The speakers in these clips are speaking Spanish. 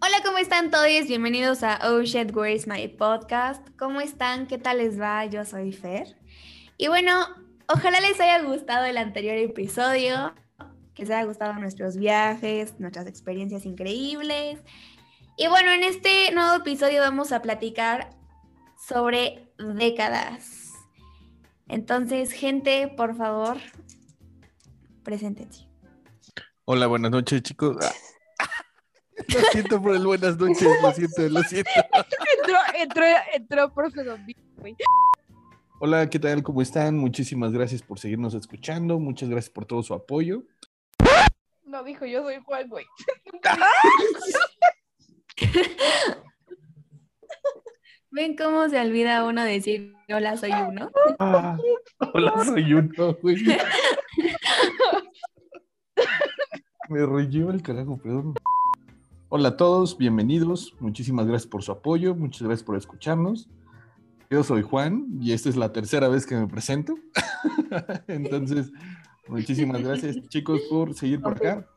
Hola, ¿cómo están todos? Bienvenidos a Oh Shit, Where's My Podcast. ¿Cómo están? ¿Qué tal les va? Yo soy Fer. Y bueno, ojalá les haya gustado el anterior episodio, que les haya gustado nuestros viajes, nuestras experiencias increíbles. Y bueno, en este nuevo episodio vamos a platicar sobre décadas. Entonces, gente, por favor, preséntense. Hola, buenas noches, chicos. Lo siento por el buenas noches, lo siento, lo siento. entró, entró, entró profe Don güey. Hola, ¿qué tal? ¿Cómo están? Muchísimas gracias por seguirnos escuchando. Muchas gracias por todo su apoyo. No, dijo, yo soy Juan, güey. ¿Ven cómo se olvida uno decir hola, soy uno? Ah, hola, soy uno, güey. Me relleno el carajo, perdón. Hola a todos, bienvenidos. Muchísimas gracias por su apoyo, muchas gracias por escucharnos. Yo soy Juan y esta es la tercera vez que me presento. Entonces, muchísimas gracias chicos por seguir por acá.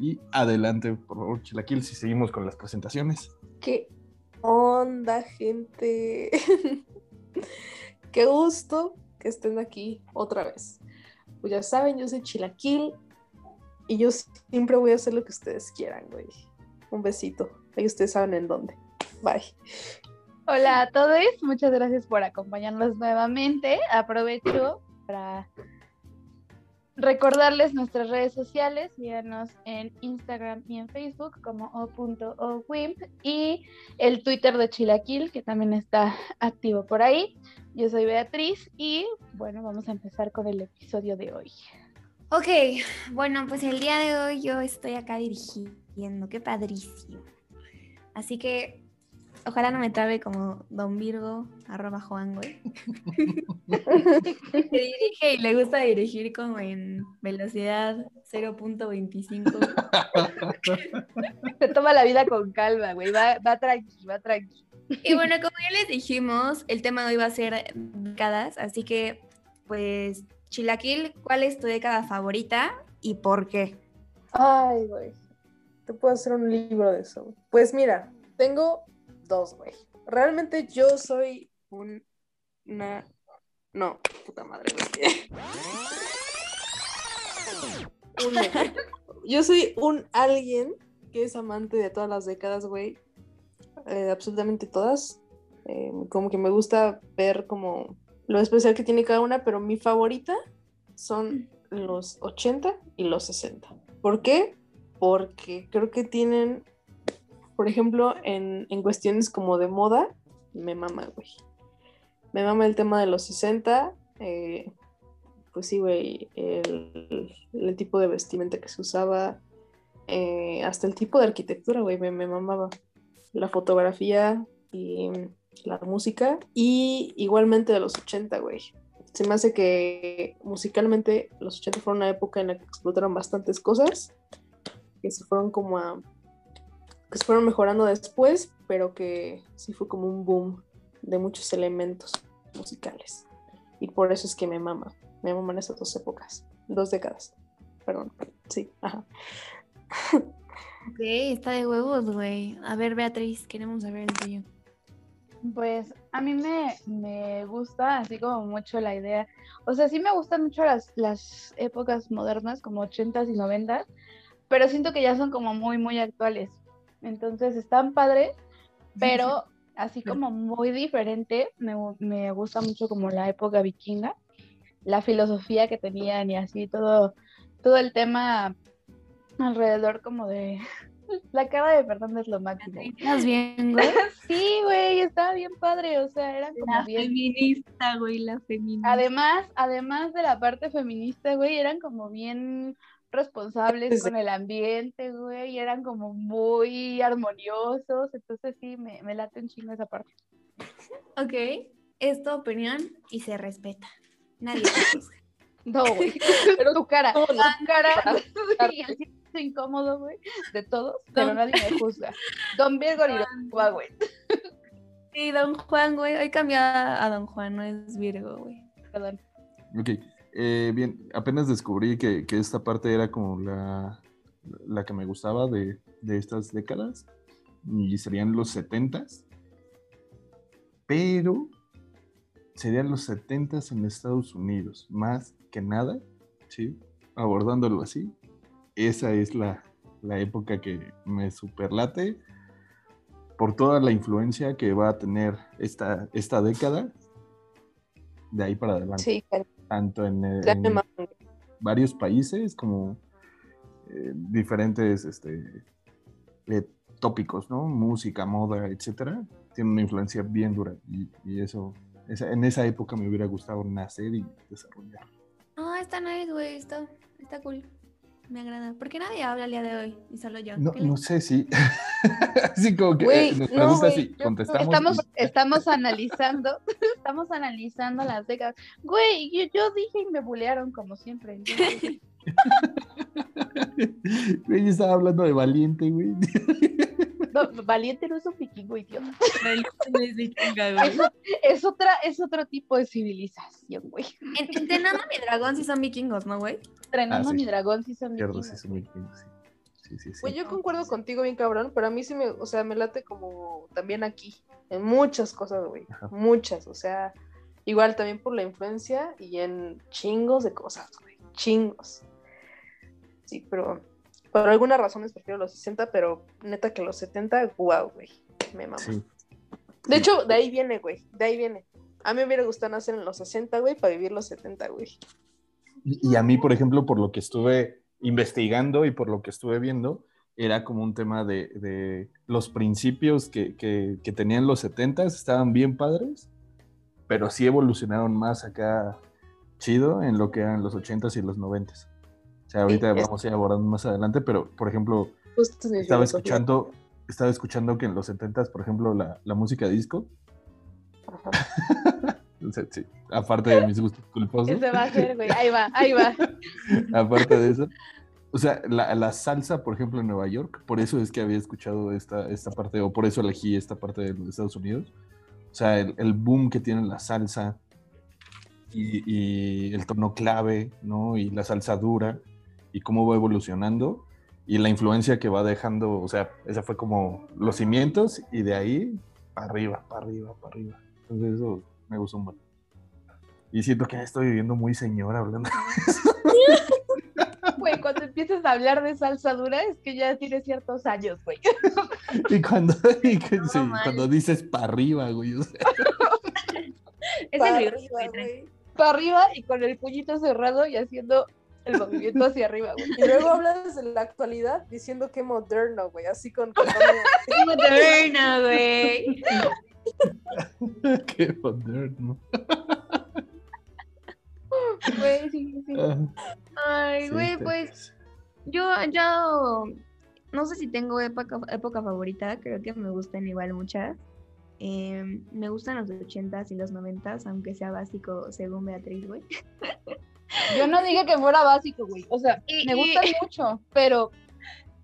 Y adelante, por favor, Chilaquil, si seguimos con las presentaciones. ¿Qué onda, gente? Qué gusto que estén aquí otra vez. Pues ya saben, yo soy Chilaquil y yo siempre voy a hacer lo que ustedes quieran, güey. Un besito. Ahí ustedes saben en dónde. Bye. Hola a todos, muchas gracias por acompañarnos nuevamente. Aprovecho para recordarles nuestras redes sociales, síganos en Instagram y en Facebook como o.owimp y el Twitter de Chilaquil, que también está activo por ahí. Yo soy Beatriz y bueno, vamos a empezar con el episodio de hoy. Ok, bueno, pues el día de hoy yo estoy acá dirigiendo qué padrísimo. Así que ojalá no me trabe como Don Virgo, arroba Juan, güey. que dirige y le gusta dirigir como en velocidad 0.25. Se toma la vida con calma, güey. Va, va tranqui, va tranqui. Y bueno, como ya les dijimos, el tema de hoy va a ser décadas, así que, pues, Chilaquil, ¿cuál es tu década favorita y por qué? Ay, güey. Te puedo hacer un libro de eso. Pues mira, tengo dos, güey. Realmente yo soy un, una... No, puta madre, güey. yo soy un alguien que es amante de todas las décadas, güey. Eh, absolutamente todas. Eh, como que me gusta ver como lo especial que tiene cada una, pero mi favorita son los 80 y los 60. ¿Por qué? Porque creo que tienen, por ejemplo, en, cuestiones como de moda, me mama, güey. Me mama el tema de los 60, eh, pues sí, güey, el, tipo de vestimenta que se usaba, eh, hasta el tipo de arquitectura, güey, me, me mamaba. La fotografía y la música, y igualmente de los 80, güey. Se me hace que musicalmente los 80 fueron una época en la que explotaron bastantes cosas que se fueron como a, que se fueron mejorando después, pero que sí fue como un boom de muchos elementos musicales. Y por eso es que me mama, me maman esas dos épocas, dos décadas, perdón, sí, ajá. Ok, está de huevos, güey. A ver, Beatriz, queremos saber el tuyo. Pues a mí me, me, gusta así como mucho la idea, o sea, sí me gustan mucho las, las épocas modernas, como 80s y 90s, pero siento que ya son como muy, muy actuales. Entonces están padres, pero así como muy diferente, me, me, gusta mucho como la época vikinga, la filosofía que tenían y así todo, todo el tema alrededor como de... La cara de Fernanda es lo máximo. ¿Estás bien, güey? sí, güey, estaba bien padre, o sea, era como la bien... feminista, güey, la feminista. Además, además de la parte feminista, güey, eran como bien responsables con el ambiente, güey, y eran como muy armoniosos, entonces sí, me, me late un chingo esa parte. Ok, es tu opinión y se respeta. Nadie te juzga. No, güey, pero tu cara, tu cara, y el silencio incómodo, güey, de todos, pero nadie me juzga. Don Virgo ni Don Juan, güey. Sí, Don Juan, güey, hoy cambió a Don Juan, no es Virgo, güey. Perdón. Ok, eh, bien, apenas descubrí que, esta parte era como la, la que me gustaba de, estas décadas. y serían los 70s, pero serían los 70s en Estados Unidos, más que nada, ¿sí? Abordándolo así. Esa es la, la época que me superlate por toda la influencia que va a tener esta, esta década de ahí para adelante. Sí, Tanto en, eh, en varios países como eh, diferentes este, eh, tópicos, ¿no? Música, moda, etcétera. Tiene una influencia bien dura y, y eso, esa- en esa época me hubiera gustado nacer y desarrollar. Ah, está nice, güey. Está, está cool. Me agrada. Porque nadie habla el día de hoy. Y solo yo. No, ¿Qué le- no sé si. Así como que eh, nos no, güey, y yo- contestamos. Estamos, y- estamos analizando, estamos analizando las décadas. Güey, yo, yo dije y me bulearon como siempre. Güey, yo estaba hablando de valiente, güey. valiente no es un vikingo, idiota. No es vikinga, güey. Es, es otra, es otro tipo de civilización, güey. En- Entrenando a mi dragón sí son vikingos, ¿no, güey? Entrenando Ah, sí. mi dragón sí son vikingos. sí, son vikingos, sí. Sí, sí, sí. Pues yo concuerdo contigo bien cabrón, pero a mí sí me, o sea, me late como también aquí, en muchas cosas, güey, muchas, o sea, igual también por la influencia y en chingos de cosas, güey, chingos. Sí, pero por algunas razones prefiero los 60, pero neta que los 70, wow, güey, me mama. Sí. De hecho, de ahí viene, güey, de ahí viene. A mí me hubiera gustado nacer en los 60, güey, para vivir los 70, güey. Y, y a mí, por ejemplo, por lo que estuve investigando y por lo que estuve viendo, era como un tema de, de los principios que, que, que tenían los 70s, estaban bien padres, pero sí evolucionaron más acá chido en lo que eran los 80s y los 90s. O sea, ahorita es- vamos a ir abordando más adelante, pero, por ejemplo, Justo estaba escuchando, estaba escuchando que en los 70s, por ejemplo, la, la música disco, Ajá. sí, aparte de mis gustos culposos, va a ser, güey. Ahí va, ahí va. aparte de eso, o sea, la, la salsa, por ejemplo, en Nueva York, por eso es que había escuchado esta, esta parte, o por eso elegí esta parte de los Estados Unidos. O sea, el, el boom que tiene la salsa y, y el tono clave, ¿no? Y la salsa dura y cómo va evolucionando y la influencia que va dejando, o sea, esa fue como los cimientos y de ahí para arriba, para arriba, para arriba. Entonces eso me gustó un montón. Y siento que estoy viviendo muy señor hablando. Güey, cuando empiezas a hablar de salsa dura es que ya tienes ciertos años, güey. Y cuando, y que- sí, mal. cuando dices para arriba, güey. o sea, Es Para el virus, arriba, güey. Para arriba y con el puñito cerrado y haciendo el movimiento hacia arriba, güey. Y luego hablas de la actualidad diciendo que moderno, güey, así con... con- Moderna, güey. Qué moderno. Güey, sí, sí. Ah, Ay, sí, güey, está- pues yo, yo no sé si tengo época, época favorita, creo que me gustan igual muchas. Em, me gustan los 80s y los 90s, aunque sea básico según Beatriz, güey. Yo no dije que fuera básico, güey. O sea, Y- me y- gustan mucho, pero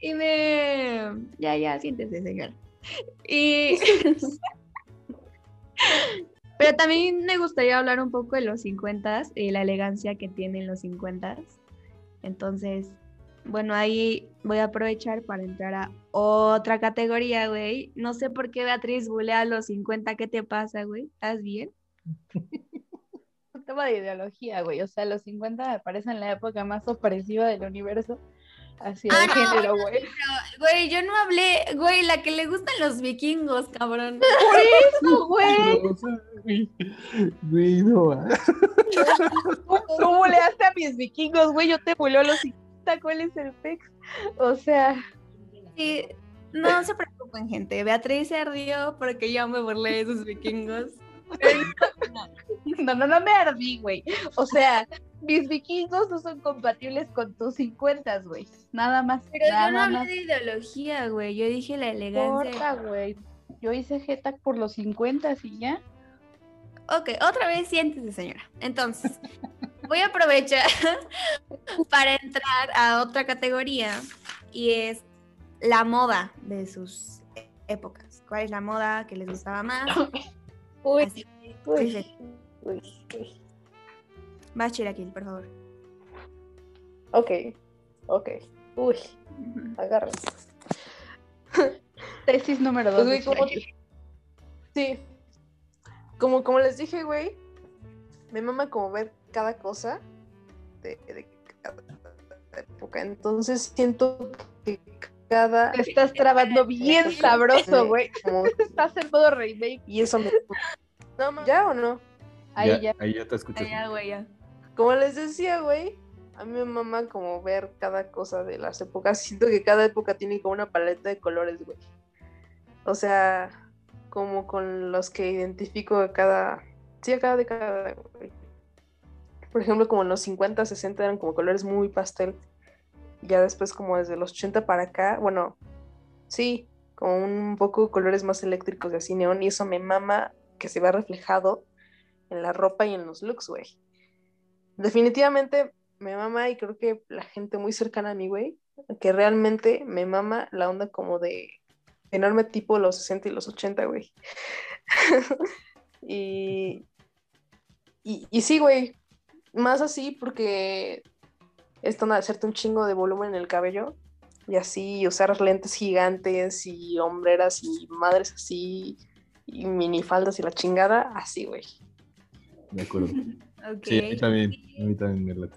Y me... Ya, ya, siéntese, señora. Y... Pero también me gustaría hablar un poco de los 50s y la elegancia que tienen los 50s. Entonces, bueno, ahí voy a aprovechar para entrar a otra categoría, güey. No sé por qué Beatriz bulea a los 50. ¿Qué te pasa, güey? ¿Estás bien? un tema de ideología, güey. O sea, los 50 me parecen la época más opresiva del universo hacia Ah, el no, género, güey. Güey, yo no hablé, güey, la que le gustan los vikingos, cabrón. No, güey. no, o sea, güey, güey, no. Tú, buleaste a mis vikingos, güey. Yo te buleo a los 50. ¿Cuál es el pex? O sea, Sí, no se preocupen, gente. Beatriz se ardió porque yo me burlé de esos vikingos. No, no, no me ardí, güey. O sea, mis vikingos no son compatibles con tus 50, güey. Nada más. Pero nada yo no hablé más. de ideología, güey. Yo dije la elegancia. güey. Yo hice Getac por los 50 y ya. Ok, otra vez siéntese, señora. Entonces, voy a aprovechar para entrar a otra categoría y es la moda de sus épocas. ¿Cuál es la moda que les gustaba más? Uy, Así uy, uy, uy. vas, Chiraquil, por favor. Ok, ok. Uy, agárrense. Tesis número dos. Pues, güey, como-. Sí. Como, como les dije, güey, me mama como ver cada cosa de, de cada época. Entonces siento que cada... Te estás trabando bien sabroso, güey. Estás en modo remake. y eso me... No, ¿Ya o no? Ahí ya, ya. Ahí ya te escuchas. Ya, güey, ya. Como les decía, güey, a mí me mama como ver cada cosa de las épocas. Siento que cada época tiene como una paleta de colores, güey. O sea, como con los que identifico a cada... Sí, a cada década, güey. Por ejemplo, como en los 50, 60 eran como colores muy pastel. Ya después como desde los 80 para acá, bueno, sí, como un poco colores más eléctricos de así neón. Y eso me mama que se vea reflejado en la ropa y en los looks, güey definitivamente me mama y creo que la gente muy cercana a mí, güey, que realmente me mama la onda como de enorme tipo los 60 y los 80, güey. y, y, y sí, güey, más así porque esta onda de hacerte un chingo de volumen en el cabello y así usar lentes gigantes y hombreras y madres así y minifaldas y la chingada, así, güey. De acuerdo. Ok. Sí, a mí también. A mí también me late.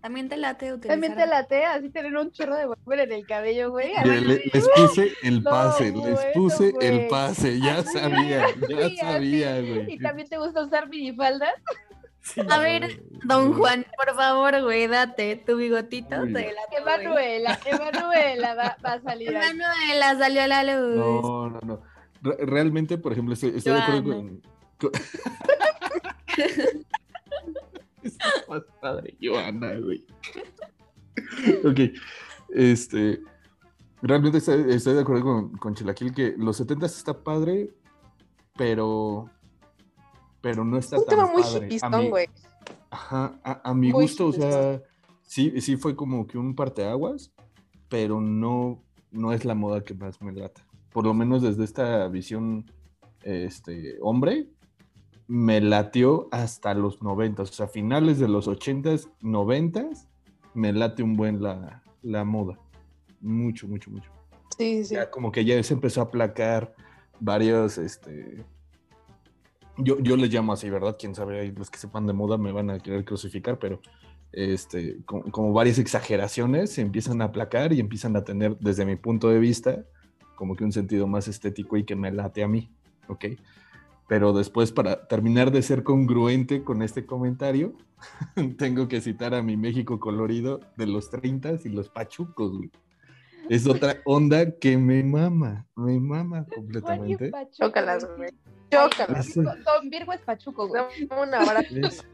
También te late utilizar. También te late así tener un chorro de volumen en el cabello, güey. Le- les puse el No, pase, les bueno, puse el pase, ya sabía, ya sabía, güey. Y también te gusta usar minifaldas. Sí, A ver, Don Juan, por favor, güey, date tu bigotito. Uy. Te la Emanuela, Emanuela va, va a salir. Emanuela salió a la luz. No, no, no. Re- realmente, por ejemplo, estoy, estoy de acuerdo con. con- Está más padre, Joana, güey. ok. Este. Realmente estoy, estoy de acuerdo con, con Chilaquil que los 70 está padre, pero. Pero no está Un tan tema muy hipistón, güey. Ajá, a, a mi Muy gusto, o sea, sí, sí fue como que un parteaguas, pero no, no es la moda que más me lata. Por lo menos desde esta visión este, hombre, me latió hasta los 90, o sea, finales de los 80s, 90s, me late un buen la, la moda. Mucho, mucho, mucho. Sí, sí, sí. Ya como que ya se empezó a aplacar varios, este... Yo, yo les llamo así, ¿verdad? Quién sabe, los que sepan de moda me van a querer crucificar, pero este, como, como varias exageraciones se empiezan a aplacar y empiezan a tener, desde mi punto de vista, como que un sentido más estético y que me late a mí, ¿ok? Pero después, para terminar de ser congruente con este comentario, tengo que citar a mi México colorido de los 30 y los pachucos, güey. Es otra onda que me mama, me mama completamente. Chócalas, güey. Chócalas. Es, Don Virgo es pachuco, güey. Es-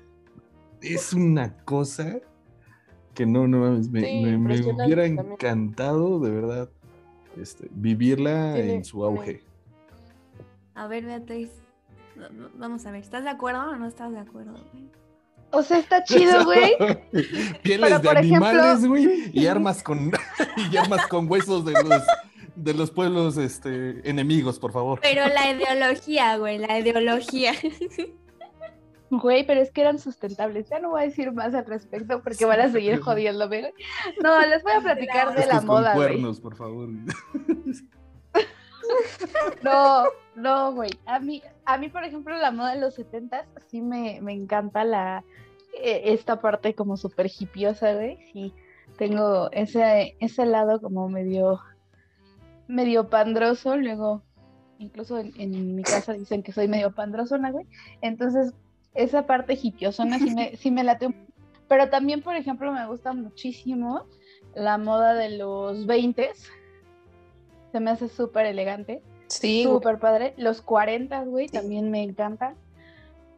es una cosa que no, no mames, me, Sí, me- me impresionante hubiera también. encantado de verdad este, vivirla en su auge. A ver, Beatriz. Vamos a ver, ¿estás de acuerdo o no estás de acuerdo? güey? O sea, está chido, güey. Pieles Pero, de animales, güey, y armas con y armas con huesos de los de los pueblos este, enemigos, por favor. Pero la ideología, güey, la ideología. Güey, pero es que eran sustentables. Ya no voy a decir más al respecto porque van a seguir jodiéndome. No, les voy a platicar de la con moda, güey. cuernos, por favor. No, no, güey. A mí, a mí, por ejemplo, la moda de los 70 sí me, me encanta la eh, esta parte como súper hipiosa, güey. Sí, tengo ese, ese lado como medio, medio pandroso. Luego, incluso en, en mi casa dicen que soy medio pandrosona, güey. Entonces, esa parte hipiosona sí me, sí me late. Pero también, por ejemplo, me gusta muchísimo la moda de los 20 Se me hace súper elegante. Sí. Súper padre. Los 40, güey, Sí. también me encantan.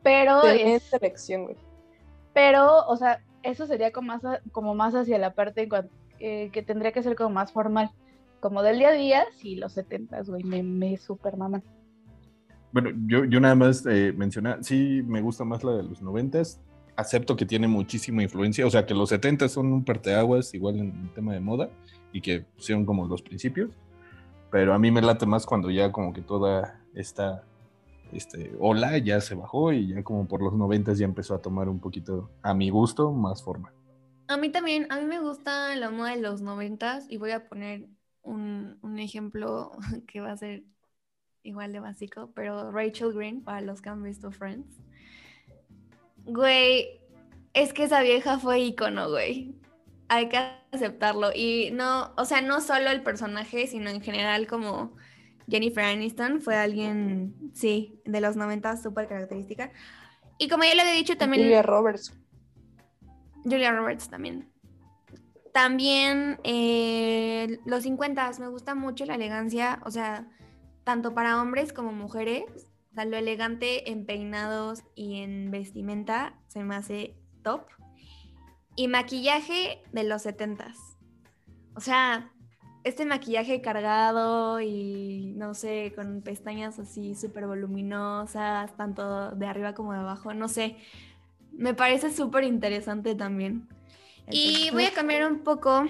Pero, es- selección, güey. pero, o sea, eso sería como más, a- como más hacia la parte en cuan- eh, que tendría que ser como más formal. Como del día a día, sí, los 70, güey, me, me super maman. Bueno, yo, yo nada más eh, mencionar, sí me gusta más la de los noventas. Acepto que tiene muchísima influencia, o sea que los 70 son un parteaguas igual en el tema de moda y que son como los principios, pero a mí me late más cuando ya como que toda esta este, ola ya se bajó y ya como por los noventas ya empezó a tomar un poquito, a mi gusto, más forma. A mí también, a mí me gusta la moda de los noventas y voy a poner un, un ejemplo que va a ser igual de básico, pero Rachel Green, para los que han visto Friends. Güey, es que esa vieja fue ícono, güey. Hay que aceptarlo. Y no, o sea, no solo el personaje, sino en general como Jennifer Aniston fue alguien, sí, de los 90 súper característica. Y como ya le había dicho también... Julia Roberts. Julia Roberts también. También eh, los 50 me gusta mucho la elegancia, o sea, tanto para hombres como mujeres. O sea, lo elegante en peinados y en vestimenta se me hace top. Y maquillaje de los 70s. O sea, este maquillaje cargado y no sé, con pestañas así súper voluminosas, tanto de arriba como de abajo, no sé. Me parece súper interesante también. Y voy a cambiar un poco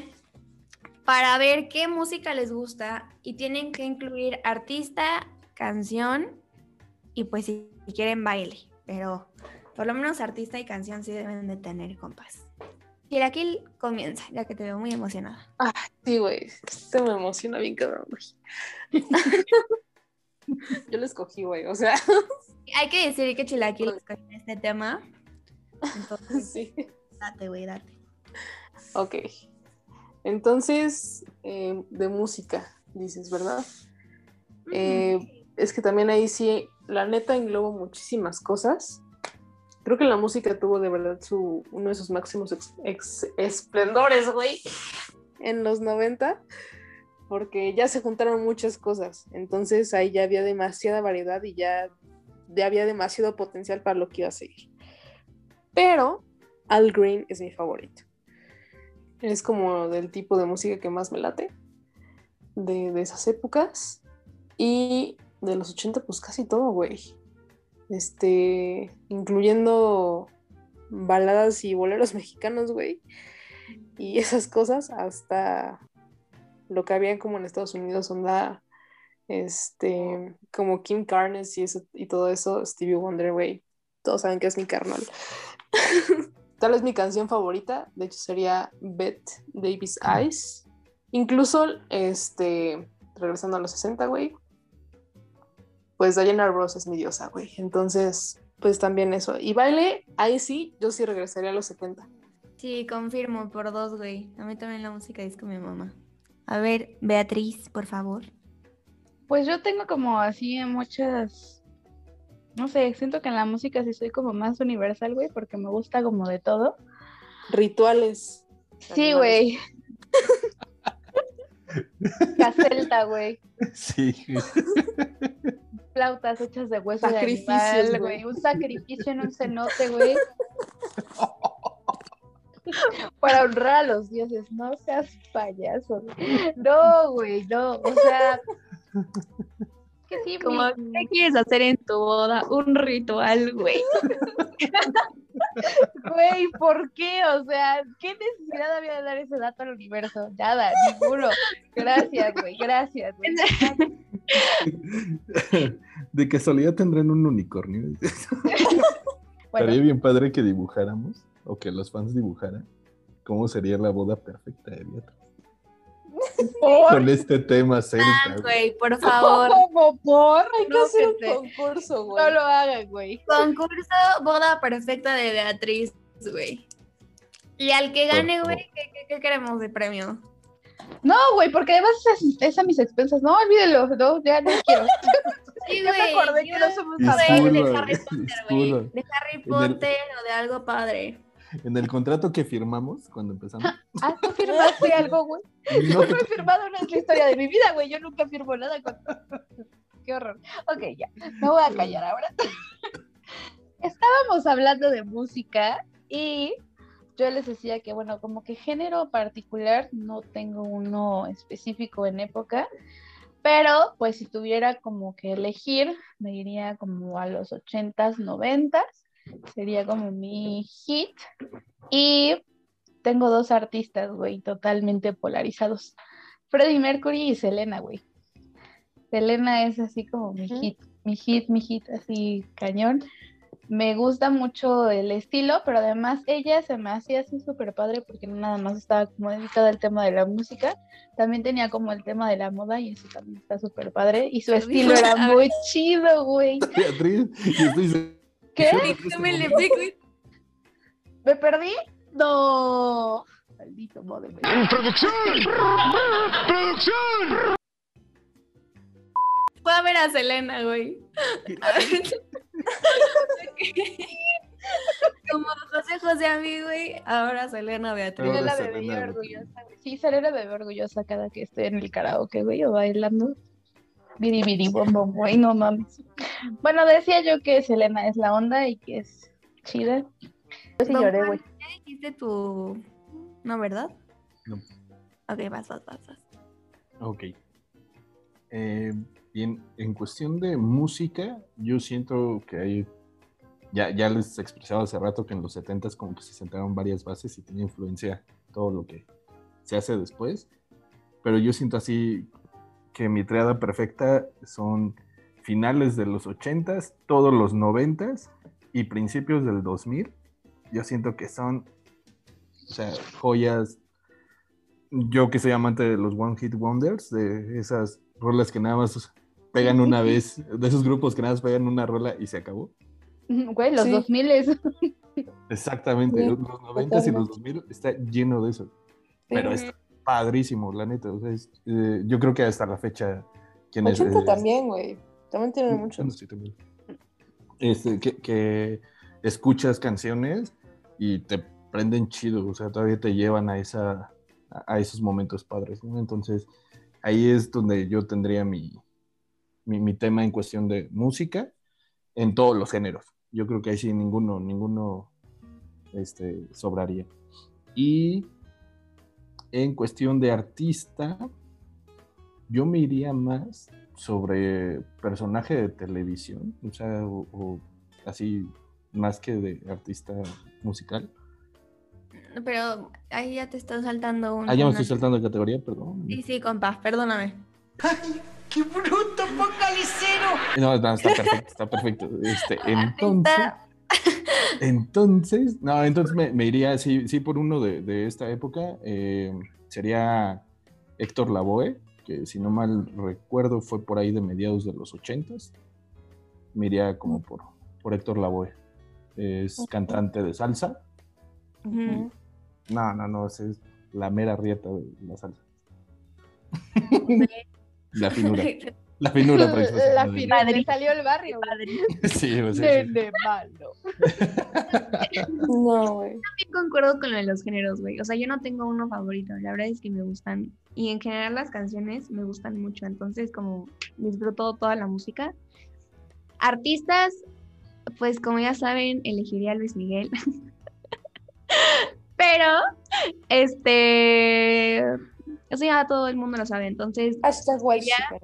para ver qué música les gusta y tienen que incluir artista, canción y pues si quieren baile, pero por lo menos artista y canción sí deben de tener compas. Y aquí comienza, ya que te veo muy emocionada. Ah, sí, güey. Se me emociona bien cabrón, güey. Yo lo escogí, güey. O sea. Hay que decir que Chilaquil escogió este tema. Entonces, sí. date, güey, date. Ok. Entonces, eh, de música, dices, ¿verdad? Eh, es que también ahí sí, la neta englobo muchísimas cosas. Creo que la música tuvo de verdad su, uno de sus máximos esplendores, güey, en los 90, porque ya se juntaron muchas cosas. Entonces ahí ya había demasiada variedad y ya, ya había demasiado potencial para lo que iba a seguir. Pero Al Green es mi favorito. Es como del tipo de música que más me late de, de esas épocas. Y de los 80, pues casi todo, güey. Este, incluyendo baladas y boleros mexicanos, güey. Y esas cosas, hasta lo que había como en Estados Unidos, onda, este, como Kim Carnes y, eso, y todo eso, Stevie Wonder, güey. Todos saben que es mi carnal. Tal vez mi canción favorita, de hecho, sería Bette Davis Eyes. Incluso, este, regresando a los 60, güey, pues Diana Ross es mi diosa, güey. Entonces, pues también eso. Y baile, ahí sí, yo sí regresaría a los 70. Sí, confirmo, por dos, güey. A mí también la música es con mi mamá. A ver, Beatriz, por favor. Pues yo tengo como así muchas, no sé, siento que en la música sí soy como más universal, güey, porque me gusta como de todo. Rituales. Sí, güey. La celta, güey. Sí. Flautas hechas de hueso de animal, güey. Un sacrificio en un cenote, güey. Para honrar a los dioses. No seas payaso. güey. No, güey, no. O sea. Que sí, Como, ¿qué quieres hacer en tu boda? Un ritual, güey. Güey, ¿por qué? O sea, ¿qué necesidad había de dar ese dato al universo? Nada, ninguno. Gracias, güey, gracias. güey. De casualidad tendrán un unicornio. Estaría Bueno, bien padre que dibujáramos, o que los fans dibujaran, cómo sería la boda perfecta de Beatriz. por, Con este tema celta. güey. Güey, por favor. ¿Cómo por? Hay que No, hacer un te- concurso, güey. No lo hagan, güey. Concurso boda perfecta de Beatriz, güey. Y al que gane, Por güey, ¿qué, qué, qué queremos de premio? No, güey, porque además es, es a mis expensas. No, olvídelo, no, ya no quiero. Sí, Ya me güey. acordé que yo- no somos güey, de güey, Harry Potter, güey. De Harry el- Potter o de algo padre. En el contrato que firmamos cuando empezamos, Ah, ¿tú firmaste algo, güey? no te- no he firmado una es la historia de mi vida, güey. Yo nunca firmo nada con... Qué horror. Ok, ya. Me voy a callar ahora. Estábamos hablando de música y yo les decía que, bueno, como que género particular no tengo uno específico en época, pero pues si tuviera como que elegir, me iría como a los 80s, 90s, sería como mi hit. Y tengo dos artistas, güey, totalmente polarizados. Freddie Mercury y Selena, güey. Selena es así como mi hit, mi hit, mi hit, así cañón. Me gusta mucho el estilo, pero además ella se me hacía así súper padre porque no nada más estaba como dedicada al tema de la música, también tenía como el tema de la moda y eso también está súper padre y su estilo era muy chido, güey. Beatriz, estoy ¿Qué? ¿Me perdí? No. Maldito modo, güey. Fue a ver a Selena, güey. Como José José a mí, güey, ahora Selena Beatriz. Ahora Selena veía Beatriz. orgullosa, güey. Sí, Selena ve orgullosa cada que estoy en el karaoke, güey, o bailando. Bidi bidi bom bom, güey, no mames. Bueno, decía yo que Selena es la onda y que es chida. Yo sí lloré, güey. ¿Ya dijiste tu. No, ¿verdad? No. Ok, vas, vas, vas. vas. Ok. Eh, en cuestión de música, yo siento que hay. Ya, ya les expresaba hace rato que en los 70s como que se sentaron varias bases y tenía influencia todo lo que se hace después. Pero yo siento así que mi triada perfecta son finales de los 80s, todos los 90s y principios del 2000. Yo siento que son, joyas yo que soy amante de los One Hit Wonders, de esas rolas que nada más pegan una vez, de esos grupos que nada más pegan una rola y se acabó. Güey, los Sí. 2000 es. Exactamente, Sí, los 90 y los 2000 está lleno de eso. Pero Sí. está padrísimo, la neta. o sea, es, eh, yo creo que hasta la fecha, quienes... 80 eh, también, güey. También muchos. sí, también. Este, que, que escuchas canciones y te prenden chido, o sea, todavía te llevan a, esa, a a esos momentos padres, ¿no? Entonces, ahí es donde yo tendría mi, mi, mi tema en cuestión de música en todos los géneros. Yo creo que ahí sí ninguno, ninguno este, sobraría. Y en cuestión de artista, yo me iría más sobre personaje de televisión, o sea, o, o así, más que de artista musical. Pero ahí ya te están saltando un. Ah, ya me una- estoy saltando de categoría, perdón. Sí, sí, compa, perdóname. No, no, está perfecto, está perfecto. Este, entonces, entonces, no, entonces me, me iría, sí, sí, por uno de, de esta época, eh, sería Héctor Lavoe, que si no mal recuerdo fue por ahí de mediados de los ochentas. Me iría como por, por Héctor Lavoe. Es cantante de salsa. Ujú. No, no, no, es la mera rieta de la salsa. La finura, la finura. La madre. final, le salió el barrio. Sí, sea, sí. Nene malo. No, güey. Sí concuerdo con lo de los géneros, güey. O sea, yo no tengo uno favorito. La verdad es que me gustan. Y en general las canciones me gustan mucho. Entonces, como disfruto toda la música. Artistas, pues como ya saben, elegiría a Luis Miguel. Pero, este. Eso ya todo el mundo lo sabe. Entonces, Hashtag white Ya.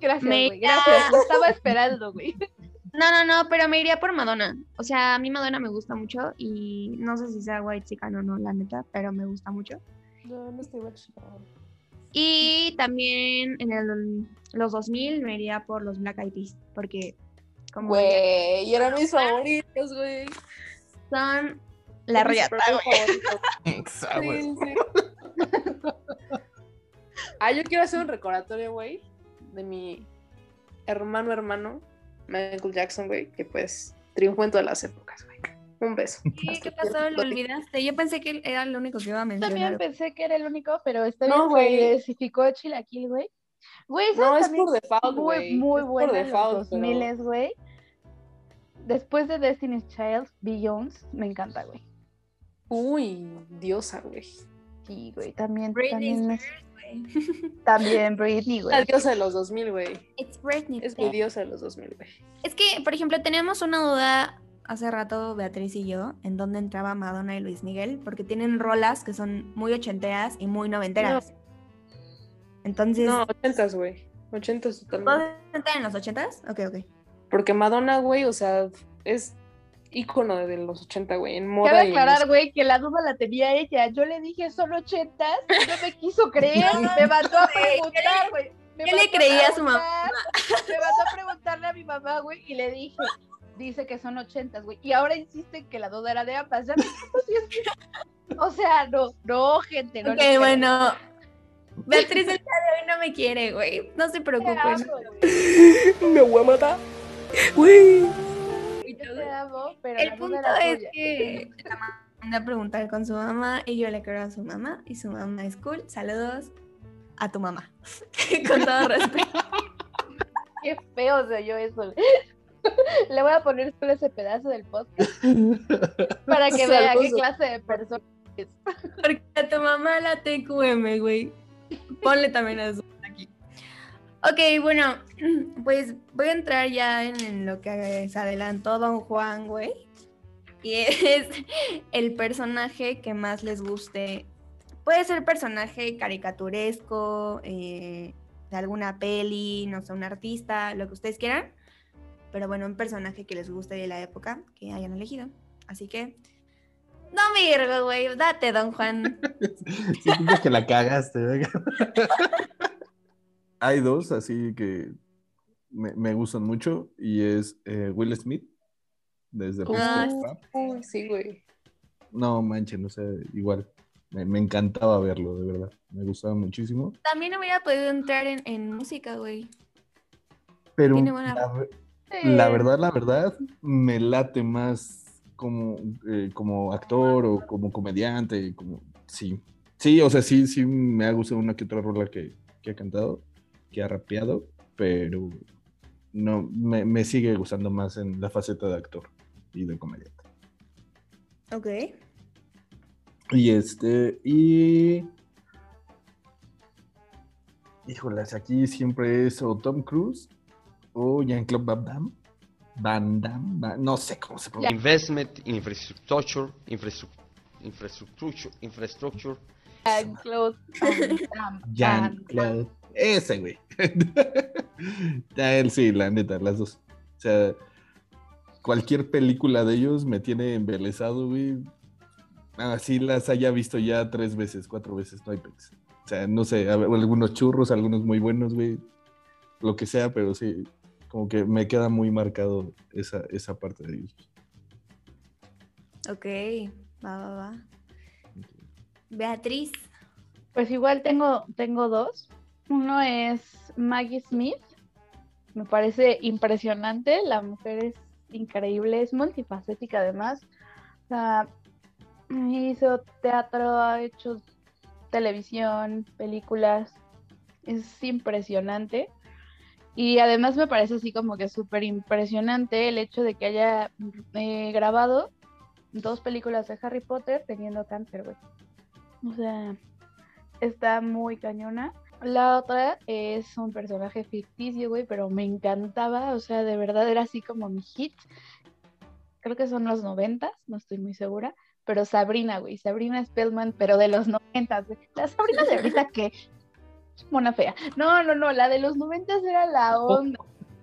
Gracias, Me- güey. Gracias. Lo estaba esperando, güey. No, no, no, pero me iría por Madonna. O sea, a mí Madonna me gusta mucho y no sé si sea white chican o no, la neta, pero me gusta mucho. No, no estoy white chicken. Y también en el, los 2000 me iría por los Black Eyed Peas, porque como Güey, eran mis favoritos, güey. son la riata, güey. Sí, sí. Ah, yo quiero hacer un recordatorio, güey, de mi hermano hermano, Michael Jackson, güey, que pues triunfó en todas las épocas, güey. Un beso. Sí, ¿Qué pasó? ¿Lo olvidaste? Yo pensé que él era el único que iba a También mencionar. pensé que era el único, pero está No, bien, güey. se diversificó Chilaquil, güey. Güey, No, es también por default, muy, güey. muy Es por buena en default, 2000 güey. Después de Destiny's Child, Beyoncé, me encanta, güey. Uy, diosa, güey. Sí, güey, también, Britney también, es- güey. también Britney, La güey. diosa de los 2000, güey. It's Britney. Es mi diosa de los 2000, güey. Es que, por ejemplo, teníamos una duda hace rato, Beatriz y yo, en dónde entraba Madonna y Luis Miguel, porque tienen rolas que son muy ochenteras y muy noventeras. Entonces, No, 80s, güey. 80s totalmente. ¿todos entran en los ochentas? Ok, ok. Porque Madonna, güey, o sea, es ícono de los 80, güey, en moda. Cabe aclarar, güey, que la duda la tenía ella. Yo le dije son ochentas, no me quiso creer, me mandó a preguntar, güey. Me ¿qué le creía a su mamá? Me mandó a preguntarle a mi mamá, güey, y le dije, dice que son ochentas, güey. Y ahora insisten que la duda era de ambas. Ya que- O sea, no, no, gente, no. Ok, le bueno. Beatriz el día de hoy no me quiere, güey. No se preocupen. Me voy a matar. Güey. Yo te amo, pero El la punto es tuya. que la mandé a preguntar con su mamá y yo le creo a su mamá y su mamá es cool. Saludos a tu mamá. con todo respeto. Qué feo se oyó eso. Le voy a poner solo ese pedazo del podcast para que vea qué clase de persona es. Porque a tu mamá la TQM, güey. Ponle también a su. Ok, bueno, pues voy a entrar ya en, en lo que se adelantó Don Juan, güey. Y es el personaje que más les guste. Puede ser personaje caricaturesco, eh, de alguna peli, no sé, un artista, lo que ustedes quieran. Pero bueno, un personaje que les guste de la época que hayan elegido. Así que, no Virgo, güey, date, Don Juan. Siento que la cagaste. Hay dos así que me, me gustan mucho y es eh, Will Smith desde Ah, sí, güey. No manchen, no sé, igual. Me, me encantaba verlo, de verdad. Me gustaba muchísimo. También hubiera podido entrar en, en música, güey. Pero buena- la, verdad, la verdad, me late más como, eh, como actor o como comediante. Como, sí, sí, o sea, sí, sí me ha gustado una que otra rola que, que ha cantado, que ha rapeado, pero no, me, me sigue gustando más en la faceta de actor y de comediante. Ok. Y este, y. Híjolas, aquí siempre es o Tom Cruise o Jean-Claude Van Damme. Van Damme, Van- no sé cómo se pronuncia. Investment in infrastructure, infrastructure, infrastructure, infrastructure. Jean-Claude Van Damme. Jean-Claude. Ese, güey. ya él sí, la neta, las dos. O sea, cualquier película de ellos me tiene embelesado, güey. Así las haya visto ya tres veces, cuatro veces, no hay pex. O sea, no sé, ver, algunos churros, algunos muy buenos, güey. Lo que sea, pero sí, como que me queda muy marcado esa, esa parte de ellos. Ok. Va, va, va. Beatriz. Pues igual tengo, tengo dos. Uno es Maggie Smith. Me parece impresionante. La mujer es increíble, es multifacética además. O sea, hizo teatro, ha hecho televisión, películas. Es impresionante. Y además me parece así como que súper impresionante el hecho de que haya eh, grabado dos películas de Harry Potter teniendo cáncer, güey. O sea, está muy cañona. La otra es un personaje ficticio, güey, pero me encantaba, o sea, de verdad era así como mi hit. Creo que son los noventas, no estoy muy segura, pero Sabrina, güey, Sabrina Spellman, pero de los noventas. La Sabrina de ahorita que mona fea. No, no, no, la de los noventas era la onda.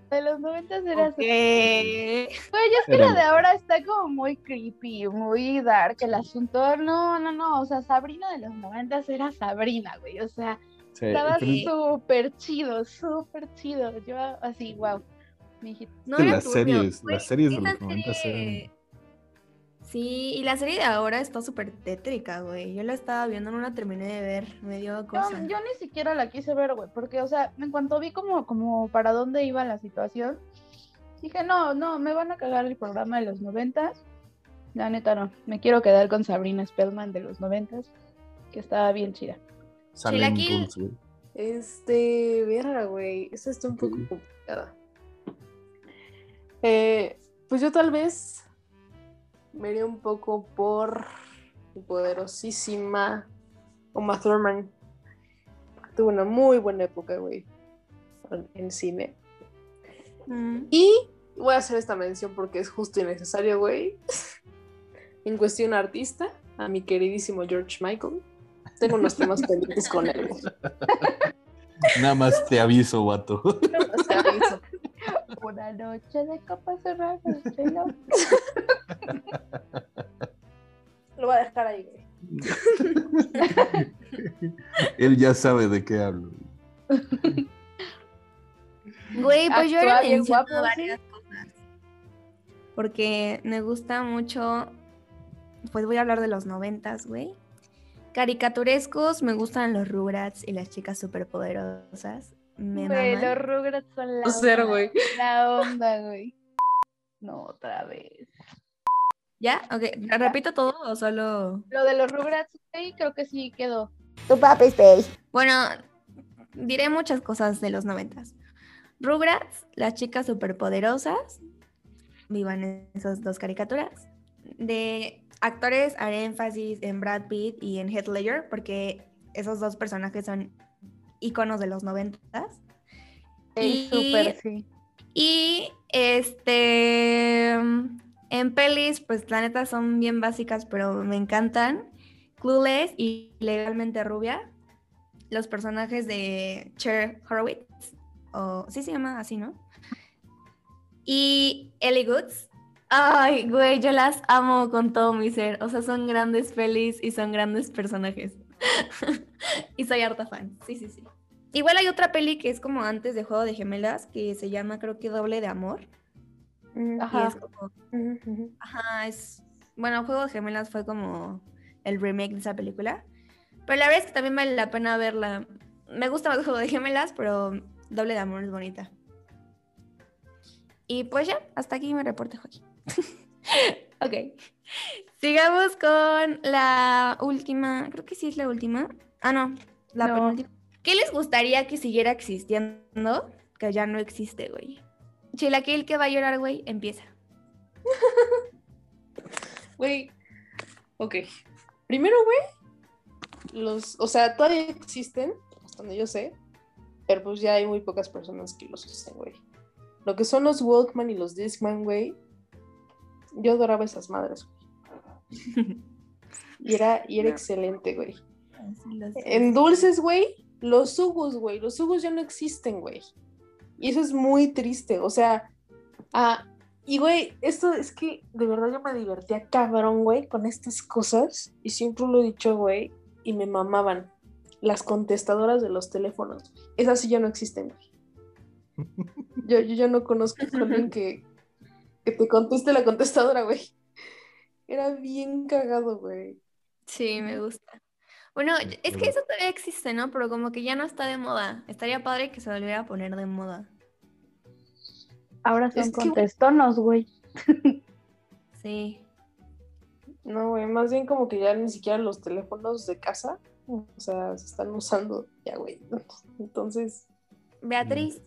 La de los noventas era Ok. Güey, es que la de ahora está como muy creepy, muy dark el asunto. No, no, no. O sea, Sabrina de los noventas era Sabrina, güey. O sea, Sí, estaba pero- súper chido, súper chido. Yo así, wow. No que era las series, las series de los 90 serie- eran... Sí, y la serie de ahora está súper tétrica, güey. Yo la estaba viendo, no la terminé de ver. Me dio Yo, cosa. yo ni siquiera la quise ver, güey. Porque, o sea, en cuanto vi como, como para dónde iba la situación, dije, no, no, me van a cagar el programa de los noventas. La neta no. Me quiero quedar con Sabrina Spellman de los noventas, que estaba bien chida. Chilaquil. Este, verga, güey. Esta está un poco Sí. complicada. Eh, pues yo tal vez me iría un poco por poderosísima Uma Thurman. Tuvo una muy buena época, güey, en- en cine. Mm. Y voy a hacer esta mención porque es justo y necesario, güey. En cuestión artista, a mi queridísimo George Michael. Tengo unos temas pendientes con él. Nada más te aviso, vato. O sea, eso. Una noche de copas cerradas, chelo. Lo voy a dejar ahí, güey. Él ya sabe de qué hablo. Güey, pues yo bien menciono guapo, varias cosas. porque me gusta mucho, pues voy a hablar de los noventas, güey. Caricaturescos, me gustan los Rugrats y las chicas superpoderosas. Me Güey, los Rugrats son la onda, güey. La onda, güey. No, otra vez. ¿Ya? Ok, ¿repito todo o solo...? Lo de los Rugrats, güey, creo que sí quedó. Bueno, diré muchas cosas de los noventas. Rugrats, las chicas superpoderosas, vivan esas dos caricaturas. De actores haré énfasis en Brad Pitt y en Heath Ledger porque esos dos personajes son íconos de los noventas. Sí, Y- sí. Y este en pelis, pues la neta son bien básicas, pero me encantan. Clueless y Legalmente Rubia. Los personajes de Cher Horowitz. O sí se llama así, ¿no? Y Ellie Goods. Ay, güey, yo las amo con todo mi ser. O sea, son grandes pelis y son grandes personajes. y soy harta fan. Sí, sí, sí. Igual hay otra peli que es como antes de Juego de Gemelas, que se llama creo que Doble de Amor. Y Ajá. es como, ajá, es, bueno, Juego de Gemelas fue como el remake de esa película. Pero la verdad es que también vale la pena verla. Me gusta más Juego de Gemelas, pero Doble de Amor es bonita. Y pues ya, hasta aquí mi reporte, Joaquín. ok. Sigamos con la última, creo que sí es la última. Ah, no, la No. penúltima. ¿Qué les gustaría que siguiera existiendo? Que ya no existe, güey. Chilaquil que va a llorar, güey, empieza. Güey. Ok. Primero, güey. Los, o sea, todavía existen, hasta donde yo sé. Pero pues ya hay muy pocas personas que los usen, güey. Lo que son los Walkman y los Discman, güey. Yo adoraba esas madres, güey. Y era, y era excelente, güey. En dulces, güey, los Ugus, güey. Los Ugus ya no existen, güey. Y eso es muy triste. O sea, ah, y güey, esto es que de verdad yo me divertía cabrón, güey, con estas cosas. Y siempre lo he dicho, güey, y me mamaban. Las contestadoras de los teléfonos. Esas sí ya no existen, güey. Yo, yo ya no conozco a alguien que, que te conteste la contestadora, güey. Era bien cagado, güey. Sí, me gusta. Bueno, es que eso todavía existe, ¿no? Pero como que ya no está de moda. Estaría padre que se volviera a poner de moda. Ahora son Es contestonos, güey. Sí. No, güey, más bien como que ya ni siquiera los teléfonos de casa, o sea, se están usando ya, güey. Entonces, Beatriz.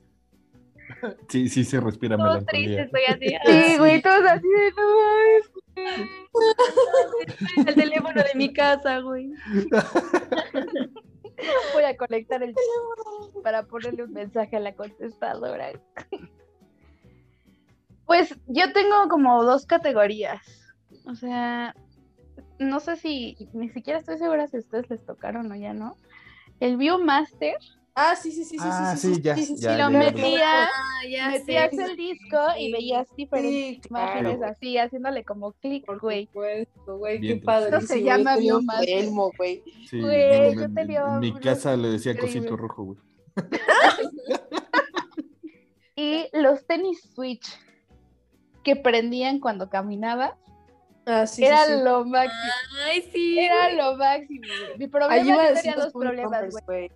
Sí, sí se respira Todo melancolía. triste, estoy así. Sí, güey, todos así de no mames. El teléfono de mi casa, güey. Voy a conectar el para ponerle un mensaje a la contestadora. Pues yo tengo como dos categorías. O sea, no sé si, ni siquiera estoy segura si a ustedes les tocaron o ya no. El Viewmaster, ah, sí, sí, sí, sí, Ah, sí, sí, ya, ya, lo ya, metía, Ah, ya metías el disco y veías diferentes Sí, imágenes claro. así, haciéndole como clic, Por güey. supuesto, güey, qué Bien padre. Eso se llama. Elmo, güey. Sí, Güey, yo en- tenía en mi casa le decía cosito rojo, güey. Y los tenis Switch que prendían cuando caminaba, Ah, sí, era sí, sí. lo máximo. Ay, sí. Era güey. lo máximo, güey. Mi problema iba a yo decir tenía los dos problemas, güey.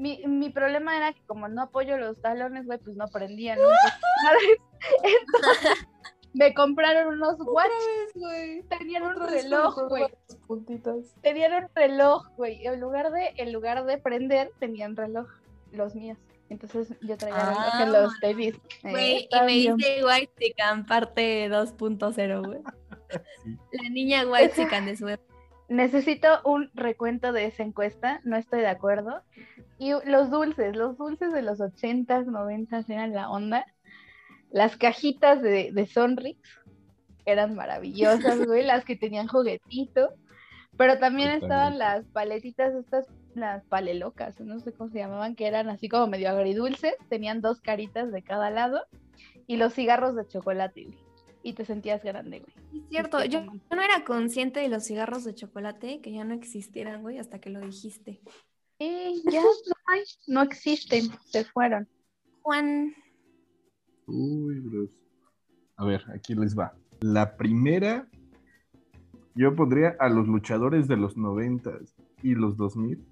Mi, mi problema era que como no apoyo los talones, güey, pues no prendían. ¿no? Entonces, entonces, me compraron unos watch, güey. tenían un reloj, güey. Tenían un reloj, güey. En lugar de, en lugar de prender, tenían reloj, los míos. Entonces yo traía reloj en Ah, los tenis. Eh, Güey, y me dice White Chican parte 2.0, güey. Sí. La niña White Chican de su época. Necesito un recuento de esa encuesta, no estoy de acuerdo. Y los dulces, los dulces de los 80s, 90s eran la onda. Las cajitas de, de Sonrix eran maravillosas, güey, las que tenían juguetito. Pero también estaban las paletitas, estas, las palelocas, no sé cómo se llamaban, que eran así como medio agridulces, tenían dos caritas de cada lado. Y los cigarros de chocolate, güey. Y te sentías grande, güey. Es cierto, Sí, yo no era consciente de los cigarros de chocolate, que ya no existieran, güey, hasta que lo dijiste. Eh, ya no hay, no existen, se fueron. Juan, Uy, bros. A ver, aquí les va. La primera, yo pondría a los luchadores de los 90 y los 2000.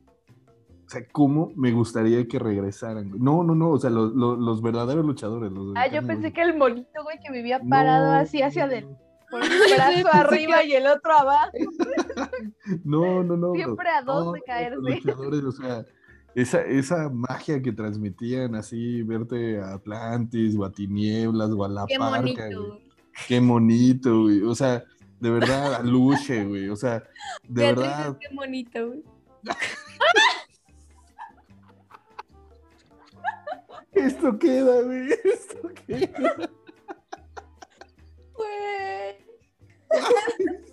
O sea, ¿cómo me gustaría que regresaran? No, no, no, o sea, los, los- los verdaderos luchadores. Los de Ah, yo pensé que el monito, güey, que vivía parado No, así hacia no, adelante, con un brazo arriba y el otro abajo, No, no, no. siempre a dos no, de los caerse. luchadores, o sea, esa, esa magia que transmitían así, verte a Atlantis o a Tinieblas o a La Qué Parca, bonito. güey. Qué bonito, güey. O sea, de verdad, a Luche, güey. O sea, de Beatriz, verdad. Qué bonito, güey. Esto queda, güey. Esto queda. Güey.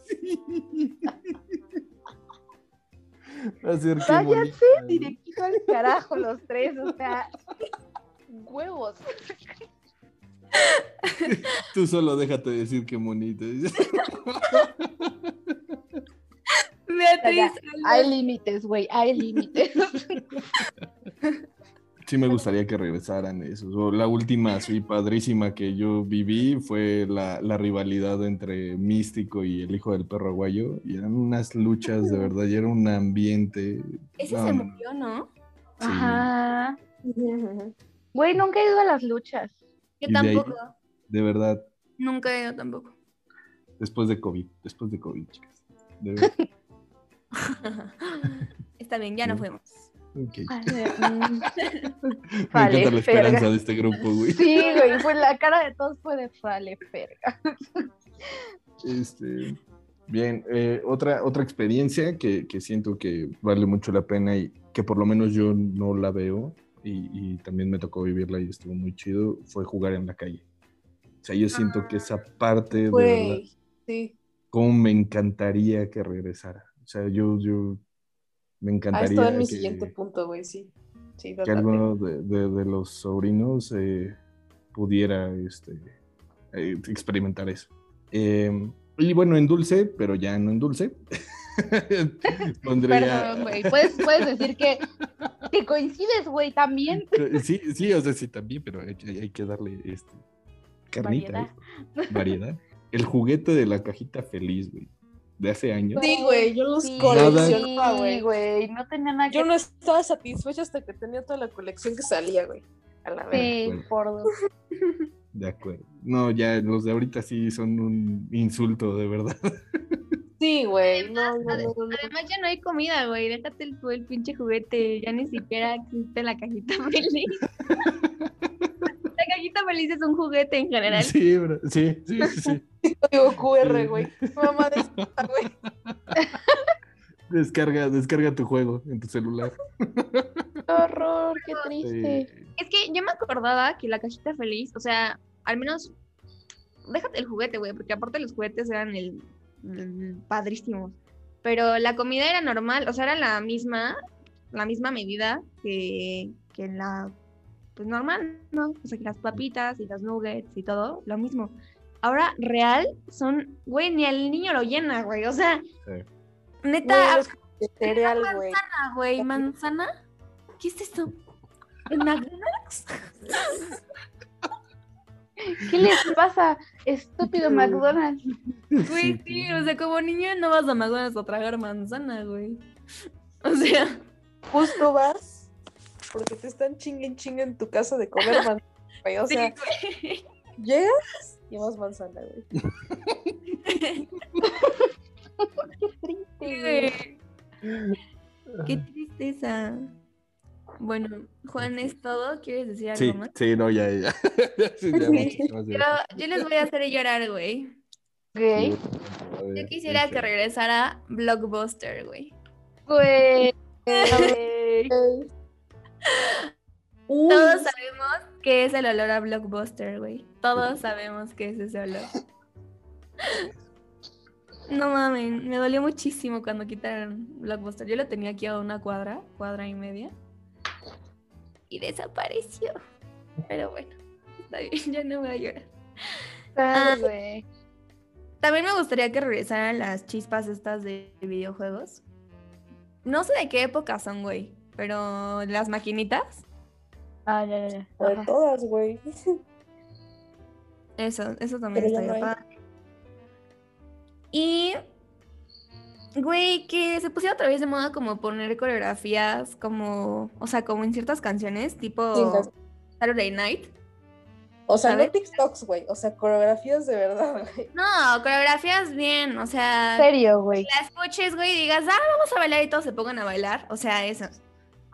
Sí. Váyanse directito al carajo los tres, o sea, huevos. Tú solo déjate decir qué bonito. Beatriz, Hay límites, güey, hay límites. Sí me gustaría que regresaran esos. O la última así padrísima que yo viví fue la, la rivalidad entre Místico y el hijo del perro aguayo. Y eran unas luchas de verdad, y era un ambiente. ese no, se murió, ¿no? sí. Ajá. Güey, nunca he ido a las luchas. Yo Y de ahí- tampoco. De verdad, Nunca he ido tampoco. después de COVID, después de COVID, chicas. De verdad. Está bien, ya no Sí. fuimos. Ok. A ver, mm, Me Vale, encanta la esperanza de este grupo, güey. Sí, güey, fue la cara de todos fue de vale, verga. Este, bien, eh, otra, otra experiencia que, que siento que vale mucho la pena y que por lo menos yo no la veo y, y también me tocó vivirla y estuvo muy chido, fue jugar en la calle. O sea, yo siento que esa parte de verdad. Sí. cómo me encantaría que regresara. O sea, yo, yo me Ah, encantaría esto en mi que, siguiente punto, güey, sí. Sí, que alguno de, de- de los sobrinos eh, pudiera este, eh, experimentar eso. Eh, y bueno, en dulce, pero ya no en dulce. Pondría. Perdón, güey. Puedes, puedes decir que, que coincides, güey, también. Sí, sí, o sea, sí, también, pero hay, que- hay que darle este, carnita. Variedad. ¿eh? Variedad. El juguete de la cajita feliz, güey. De hace años. Sí, güey, yo los Sí, coleccionaba, güey. güey. No tenía nada que Yo no estaba satisfecha hasta que tenía toda la colección que salía, güey. A la. Sí, Bueno. por dos. De acuerdo. No, ya los de ahorita sí son un insulto, de verdad. Sí, güey. No, no, no, no, no. Además ya no hay comida, güey. Déjate el, el pinche juguete. Ya ni siquiera existe la cajita feliz. La cajita feliz es un juguete en general. Sí, bro. Sí, sí, sí, sí. Código QR, güey. Mamá de güey. Descarga, descarga tu juego en tu celular. Qué horror, qué triste. Sí. Es que yo me acordaba que la cajita feliz, o sea, al menos, déjate el juguete, güey, porque aparte los juguetes eran el, el padrísimos. Pero la comida era normal, o sea, era la misma, la misma medida que, que la, pues normal, ¿no? O sea, que las papitas y los nuggets y todo, lo mismo. Ahora, real, son, güey, ni el niño lo llena, güey, o sea, Sí. neta, Güey, los de cereal, güey. manzana, güey, manzana. ¿Qué es esto? ¿El McDonald's? ¿Qué les pasa, estúpido McDonald's? Güey, sí, o sea, como niño no vas a McDonald's a tragar manzana, güey. O sea, Justo vas porque te están chinguen chingue en tu casa de comer manzana, güey. O sí, sea, güey. llegas y vas manzana, güey. Qué triste, Sí, güey. Qué tristeza. Bueno, Juan, ¿es todo? ¿Quieres decir algo Sí, más? sí, no, ya, ya. Sí, ya, Sí. Yo, yo les voy a hacer llorar, güey. Güey. Yo quisiera que regresara Blockbuster, güey. Güey. güey. Uy, Todos sabemos que es el olor a Blockbuster, güey. Todos sabemos que es ese olor. No mames, me dolió muchísimo cuando quitaron Blockbuster. Yo lo tenía aquí a una cuadra, cuadra y media. Y desapareció. Pero bueno, está bien, ya no voy a llorar. Güey. También me gustaría que regresaran las chispas estas de videojuegos. No sé de qué época son, güey. Pero las maquinitas. Ah, ya, ya, ya. de Ajá. todas, güey. Eso, eso también Pero estaría no. Y, güey, que se pusiera otra vez de moda como poner coreografías como, o sea, como en ciertas canciones, tipo Sí, las- Saturday Night. O sea, ¿Sabes? no TikToks, güey. O sea, coreografías de verdad, güey. No, coreografías bien, o sea, En serio, güey. la escuches, güey, y digas, ah, vamos a bailar y todos se pongan a bailar, o sea, eso.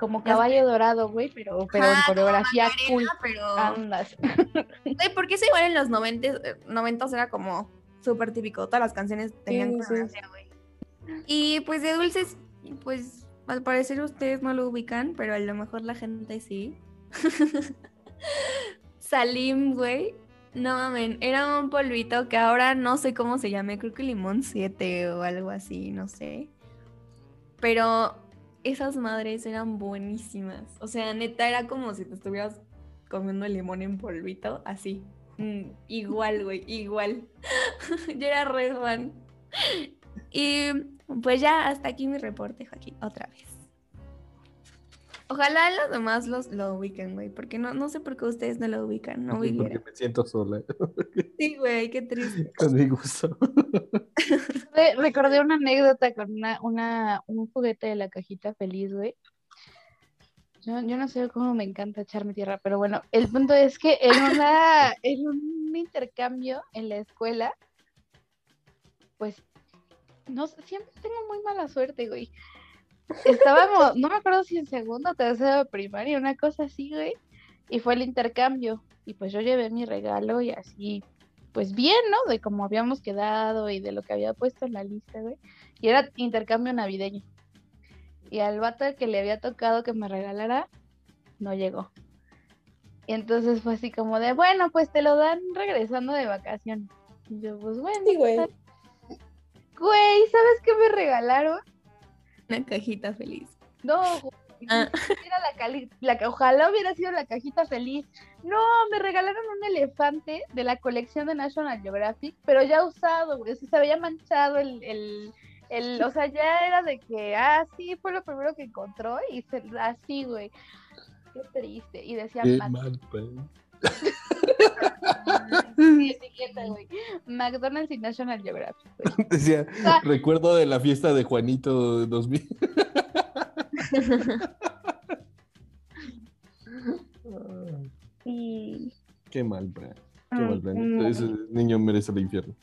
Como caballo dorado, güey, pero, pero en Ajá, como coreografía Macarena, cool. Pero, Andas. güey, porque eso igual en los noventas, eh, noventas era como súper típico, todas las canciones tenían Sí, güey. Y pues de dulces, pues al parecer ustedes no lo ubican, pero a lo mejor la gente sí. Salim, güey. No mamen, era un polvito que ahora no sé cómo se llame, creo que limón 7 o algo así, no sé. Pero esas madres eran buenísimas. O sea, neta era como si te estuvieras comiendo limón en polvito, así. Mm, igual, güey, igual. Yo era re fan. Y pues ya, hasta aquí mi reporte, Joaquín, otra vez. Ojalá los demás los, lo ubiquen, güey, porque no, no sé por qué ustedes no lo ubican, no Porque ubican. me siento sola. Sí, güey, qué triste. Con mi gusto. Re- Recordé una anécdota con una, una, un juguete de la cajita feliz, güey. Yo, yo no sé cómo me encanta echarme tierra, pero bueno, el punto es que en, una, en un intercambio en la escuela, pues, no sé, siempre tengo muy mala suerte, güey. Estábamos, no me acuerdo si en segundo o tercero de primaria, una cosa así, güey, y fue el intercambio, y pues yo llevé mi regalo y así, pues bien, ¿no? De cómo habíamos quedado y de lo que había puesto en la lista, güey. Y era intercambio navideño. Y al vato que le había tocado que me regalara, no llegó. Y entonces fue así como de, bueno, pues te lo dan regresando de vacaciones. Y yo, pues bueno. Sí, güey. Güey, ¿sabes qué me regalaron? Una cajita feliz. No, güey, Ah. era la, cali- la ca- ojalá hubiera sido la cajita feliz. No, me regalaron un elefante de la colección de National Geographic, pero ya usado, güey. o sea, se había manchado el, el, el- o sea, ya era de que, ah, sí, fue lo primero que encontró y se, así, güey. Qué triste. Y decía, Qué Mac- mal, pues. sí, etiqueta, güey. McDonald's y National Geographic, güey. Decía, Ah. recuerdo de la fiesta de Juanito 2000. Y, Qué mal, Bran. Qué mal, Bran. Mm, Ese niño merece el infierno.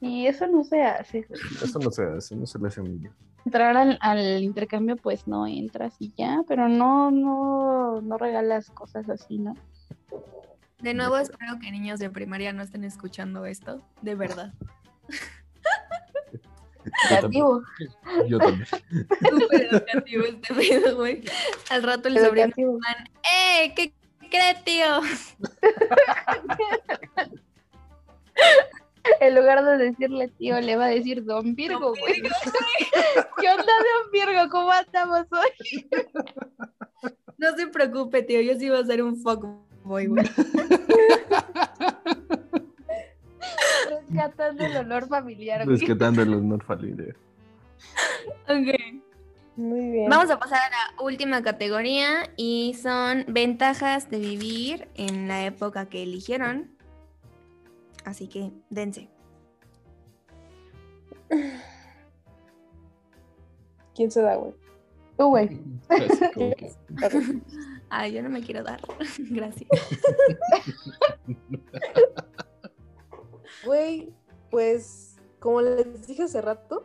y eso no se hace, güey. Eso no se hace, no se le hace a un niño. entrar al, al intercambio, pues no entras y ya, pero no, no, no regalas cosas así, ¿no? De nuevo, espero que niños de primaria no estén escuchando esto, de verdad. Educativo, Yo también. Súper educativo este pedo, güey. Al rato el sobrino, educativo. ¡eh! ¿Qué cree, tío? En lugar de decirle tío, le va a decir Don Virgo, güey. ¿Qué onda, Don Virgo? ¿Cómo andamos hoy? No se preocupe, tío, yo sí iba a ser un fuckboy, güey. Rescatando el honor familiar, güey. Rescatando el honor familiar. Ok. Muy bien. Vamos a pasar a la última categoría y son ventajas de vivir en la época que eligieron. Así que dense. ¿Quién se da, güey? Tú, güey. Ay, yo no me quiero dar. Gracias. Güey, pues como les dije hace rato,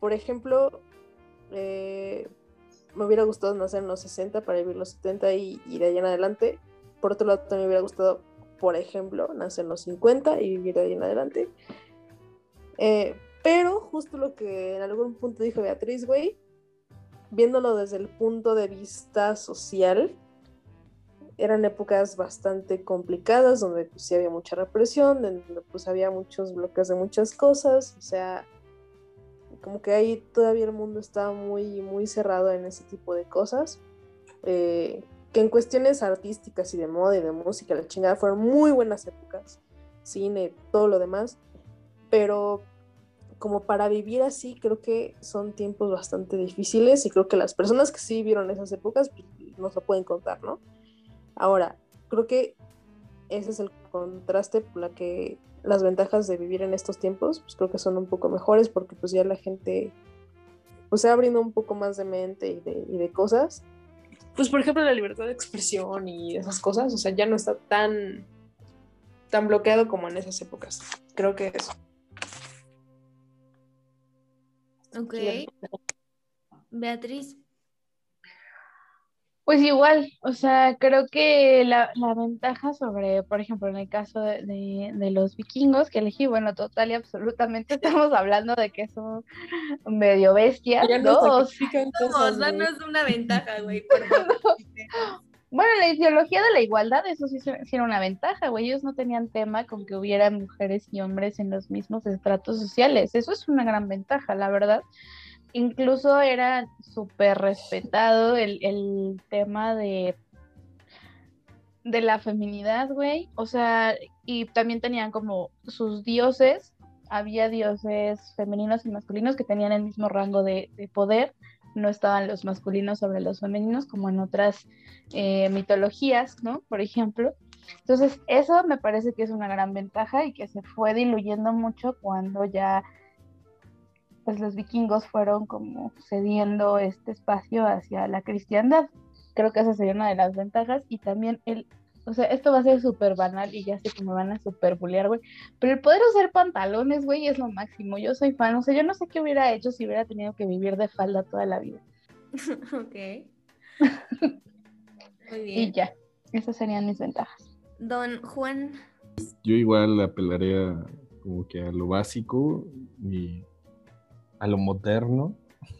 por ejemplo, eh, me hubiera gustado nacer en los 60 para vivir los 70 y, y de ahí en adelante. Por otro lado, también me hubiera gustado, por ejemplo, nacer en los 50 y vivir de ahí en adelante. Eh, pero justo lo que en algún punto dijo Beatriz, güey, viéndolo desde el punto de vista social, eran épocas bastante complicadas, donde pues sí había mucha represión, donde pues había muchos bloques de muchas cosas, o sea, como que ahí todavía el mundo estaba muy, muy cerrado en ese tipo de cosas, eh, que en cuestiones artísticas y de moda y de música, la chingada, fueron muy buenas épocas, cine, todo lo demás, pero como para vivir así, creo que son tiempos bastante difíciles y creo que las personas que sí vivieron esas épocas pues, nos lo pueden contar, ¿no? Ahora, creo que ese es el contraste por la que las ventajas de vivir en estos tiempos, pues creo que son un poco mejores porque pues ya la gente pues se abriendo un poco más de mente y de, y de cosas. Pues por ejemplo la libertad de expresión y esas cosas, o sea, ya no está tan, tan bloqueado como en esas épocas. Creo que eso. Ok. Beatriz. Pues igual, o sea, creo que la, la ventaja sobre, por ejemplo, en el caso de, de- de los vikingos que elegí, bueno, total y absolutamente estamos hablando de que son medio bestias, Ya ¿no? nos danos una ventaja, güey. por favor. bueno, la ideología de la igualdad, eso sí, era una ventaja, güey. Ellos no tenían tema con que hubiera mujeres y hombres en los mismos estratos sociales. Eso es una gran ventaja, la verdad. Incluso era súper respetado el, el tema de, de la feminidad, güey. O sea, y también tenían como sus dioses. Había dioses femeninos y masculinos que tenían el mismo rango de poder. No estaban los masculinos sobre los femeninos como en otras eh, mitologías, ¿no? Por ejemplo. Entonces, eso me parece que es una gran ventaja y que se fue diluyendo mucho cuando ya pues los vikingos fueron como cediendo este espacio hacia la cristiandad. Creo que esa sería una de las ventajas y también el, o sea, esto va a ser súper banal y ya sé que me van a súper bullear, güey, pero el poder usar pantalones, güey, es lo máximo. Yo soy fan, o sea, yo no sé qué hubiera hecho si hubiera tenido que vivir de falda toda la vida. ok. Muy Y bien. ya, esas serían mis ventajas. Don Juan. Yo igual apelaría como que a lo básico y a lo moderno.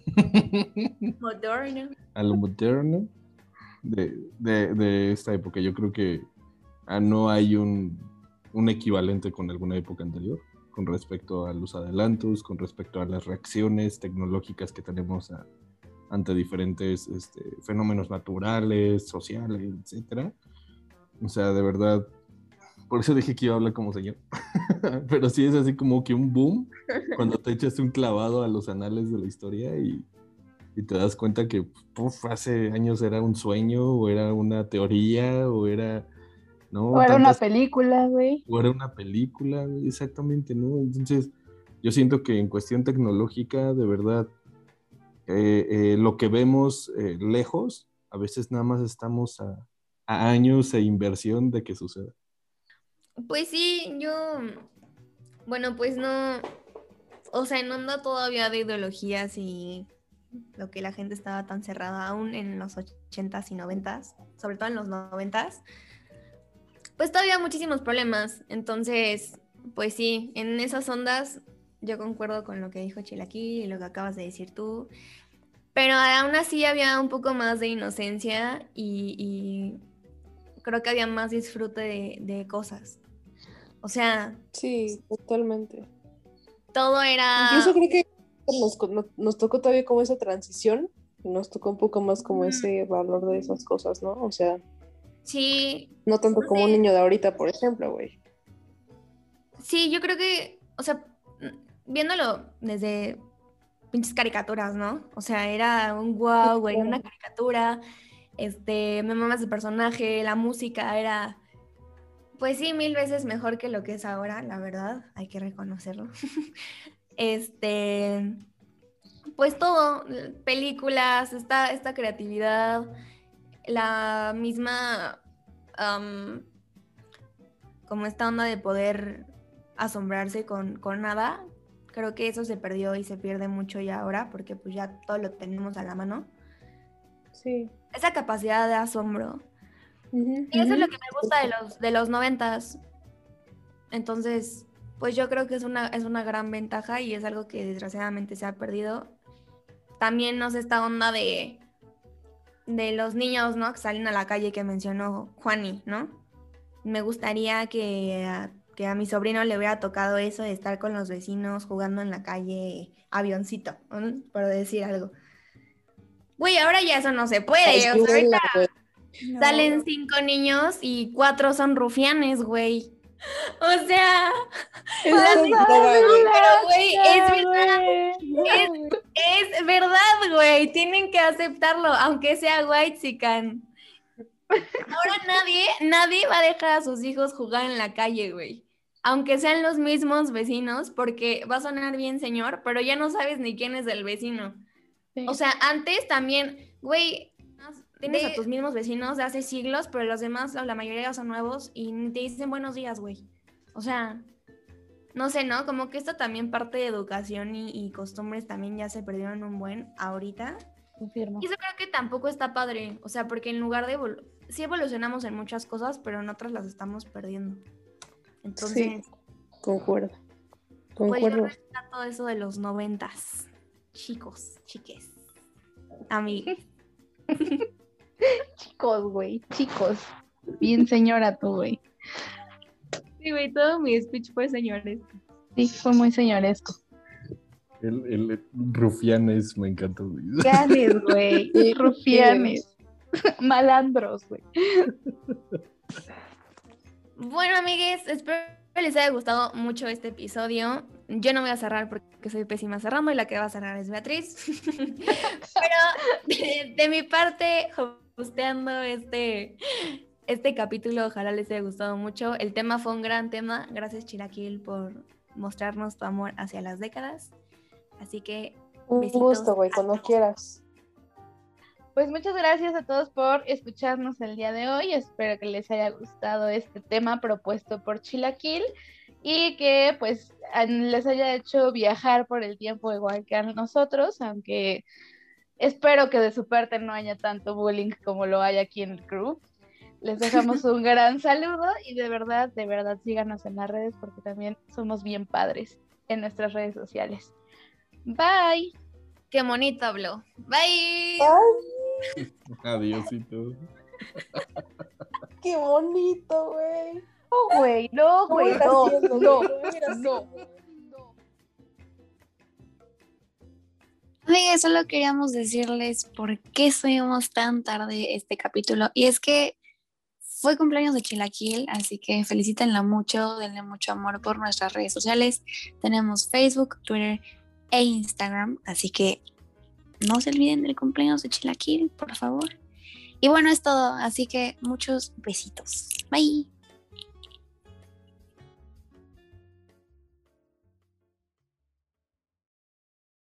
Moderno. a lo moderno de, de- de esta época. Yo creo que ah, no hay un, un equivalente con alguna época anterior con respecto a los adelantos, con respecto a las reacciones tecnológicas que tenemos a- ante diferentes este, fenómenos naturales, sociales, etcétera. O sea, de verdad, por eso dije que iba a hablar como señor. Pero sí es así como que un boom cuando te echas un clavado a los anales de la historia y, y te das cuenta que hace años era un sueño o era una teoría o era no O era una Tantas- película, güey. o era una película güey, exactamente no entonces yo siento que en cuestión tecnológica de verdad eh, eh, lo que vemos eh, lejos a veces nada más estamos a, a años e inversión de que suceda. Pues sí, yo, bueno, pues no, o sea, en onda todavía de ideologías y lo que la gente estaba tan cerrada aún en los 80s y 90s, sobre todo en los 90s, pues todavía muchísimos problemas. Entonces, pues sí, en esas ondas yo concuerdo con lo que dijo Chilaquil y lo que acabas de decir tú, pero aún así había un poco más de inocencia y, y creo que había más disfrute de, de cosas. O sea, Sí, totalmente. todo era... Incluso creo que nos, no- nos tocó todavía como esa transición, nos tocó un poco más como ese valor de esas cosas, ¿no? O sea, Sí, no tanto como un niño de ahorita, por ejemplo, güey. sí, yo creo que, o sea, viéndolo desde pinches caricaturas, ¿no? O sea, era un wow, güey, una caricatura, este, me mamas el personaje, la música era, pues sí, mil veces mejor que lo que es ahora, la verdad, hay que reconocerlo. este, pues todo, películas, esta, esta creatividad, la misma, como esta onda de poder asombrarse con, con nada, creo que eso se perdió y se pierde mucho ya ahora, porque pues ya todo lo tenemos a la mano. Sí. Esa capacidad de asombro. Y eso es lo que me gusta de los, de los noventas. Entonces, pues yo creo que es una, es una gran ventaja y es algo que desgraciadamente se ha perdido. También no sé esta onda de, de los niños, ¿no? Que salen a la calle que mencionó Juani, ¿no? Me gustaría que a, que a mi sobrino le hubiera tocado eso de estar con los vecinos jugando en la calle avioncito, ¿no? por decir algo. Güey, ahora ya eso no se puede. o sea, ahorita- Escuela, güey. Salen cinco niños y cuatro son rufianes, güey. O sea, es pero güey, es verdad, es verdad, güey. Tienen que aceptarlo, aunque sea white sican. Ahora nadie, nadie va a dejar a sus hijos jugar en la calle, güey. Aunque sean los mismos vecinos, porque va a sonar bien, señor, pero ya no sabes ni quién es el vecino. Sí. O sea, antes también, güey, tienes a tus mismos vecinos de hace siglos, pero los demás, la mayoría son nuevos y te dicen buenos días, güey. O sea, no sé, ¿no? Como que esto también parte de educación y, y costumbres también ya se perdieron un buen ahorita. confirmo. Y eso creo que tampoco está padre, o sea, porque en lugar de... evolu- Sí evolucionamos en muchas cosas, pero en otras las estamos perdiendo. Entonces, Concuerdo. pues yo Concuerdo. rescato eso de los noventas. Chicos, chiques, amigos. Chicos, güey, chicos. Bien señora tú, güey. Sí, güey, todo mi speech fue señores. Sí, fue muy señoresco. El, el rufianes me encantó. güey. Rufianes, güey. Rufianes. Malandros, güey. Bueno, amigues, espero que les haya gustado mucho este episodio. Yo no voy a cerrar porque soy pésima cerrando y la que va a cerrar es Beatriz. Pero de, de mi parte, hosteando este, este capítulo, ojalá les haya gustado mucho. El tema fue un gran tema. Gracias, Chilaquil, por mostrarnos tu amor hacia las décadas. Así que Un gusto, güey, cuando quieras. Pues muchas gracias a todos por escucharnos el día de hoy. Espero que les haya gustado este tema propuesto por Chilaquil y que pues les haya hecho viajar por el tiempo igual que a nosotros, aunque espero que de su parte no haya tanto bullying como lo hay aquí en el crew. Les dejamos un gran saludo y de verdad, de verdad síganos en las redes porque también somos bien padres en nuestras redes sociales. Bye. qué bonito habló. Bye. Adiósito. Qué bonito, güey. No, güey, no, güey, no, no, no voy a ir haciendo. Amigas, solo queríamos decirles por qué subimos tan tarde este capítulo. Y es que fue cumpleaños de Chilaquil, así que felicítenla mucho, denle mucho amor por nuestras redes sociales. Tenemos Facebook, Twitter e Instagram, así que no se olviden del cumpleaños de Chilaquil, por favor. Y bueno, es todo, así que muchos besitos. Bye.